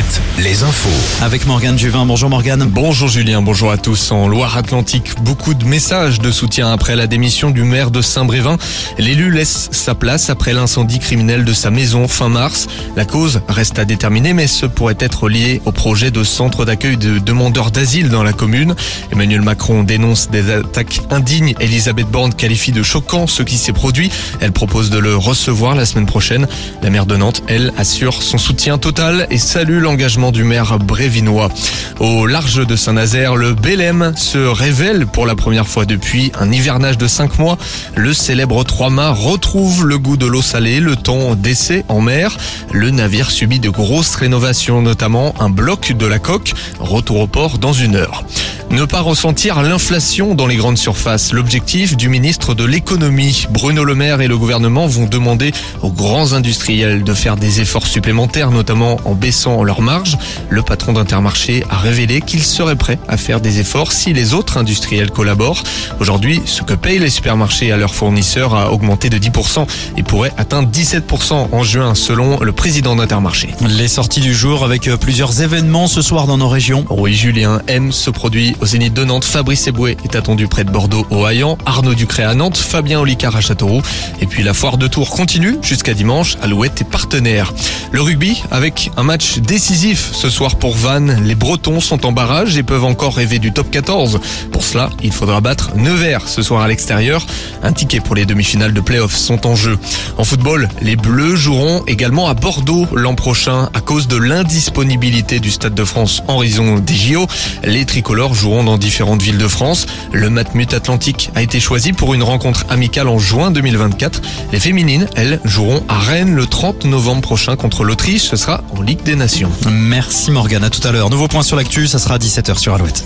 Alouette, les infos. Avec Morgane Juvin. Bonjour Morgane. Bonjour Julien, bonjour à tous. En Loire-Atlantique, beaucoup de messages de soutien après la démission du maire de Saint-Brévin. L'élu laisse sa place après l'incendie criminel de sa maison fin mars. La cause reste à déterminer, mais ce pourrait être lié au projet de centre d'accueil de demandeurs d'asile dans la commune. Emmanuel Macron dénonce des attaques indignes. Elisabeth Borne qualifie de choquant ce qui s'est produit. Elle propose de le recevoir la semaine prochaine. La maire de Nantes, elle, assure son soutien total et salue l'engagement du maire brévinois. Au large de Saint-Nazaire, le Bélem se révèle pour la première fois depuis un hivernage de 5 mois. Le célèbre Trois-Mâts retrouve le goût de l'eau salée, le temps d'essai en mer. Le navire subit de grosses rénovations, notamment un bloc de la coque. Retour au port dans une heure. Ne pas ressentir l'inflation dans les grandes surfaces. L'objectif du ministre de l'économie, Bruno Le Maire et le gouvernement vont demander aux grands industriels de faire des efforts supplémentaires, notamment en baissant leurs marges. Le patron d'Intermarché a révélé qu'il serait prêt à faire des efforts si les autres industriels collaborent. Aujourd'hui, ce que payent les supermarchés à leurs fournisseurs a augmenté de 10% et pourrait atteindre 17% en juin selon le président d'Intermarché. Les sorties du jour avec euh, plusieurs événements ce soir dans nos régions. Oui, Julien M se produit au Zénith de Nantes. Fabrice Eboué est attendu près de Bordeaux au Hayan. Arnaud Ducré à Nantes. Fabien Olicard à Châteauroux. Et puis la foire de Tours continue jusqu'à dimanche. Alouette est partenaire. Le rugby avec un match décisif ce soir pour Vannes. Les Bretons sont en barrage et peuvent encore rêver du top 14. Pour cela, il faudra battre Nevers ce soir à l'extérieur. Un ticket pour les demi-finales de playoffs sont en jeu. En football, les Bleus joueront également à Bordeaux l'an prochain à cause de l'indisponibilité du Stade de France en raison des JO. Les tricolores joueront dans différentes villes de France. Le Matmut Atlantique a été choisi pour une rencontre amicale en juin 2024. Les féminines, elles, joueront à Rennes le 30 novembre prochain contre l'Autriche. Ce sera en Ligue des Nations. Merci Morgane, à tout à l'heure. Nouveau point sur l'actu, ça sera à 17h sur Alouette.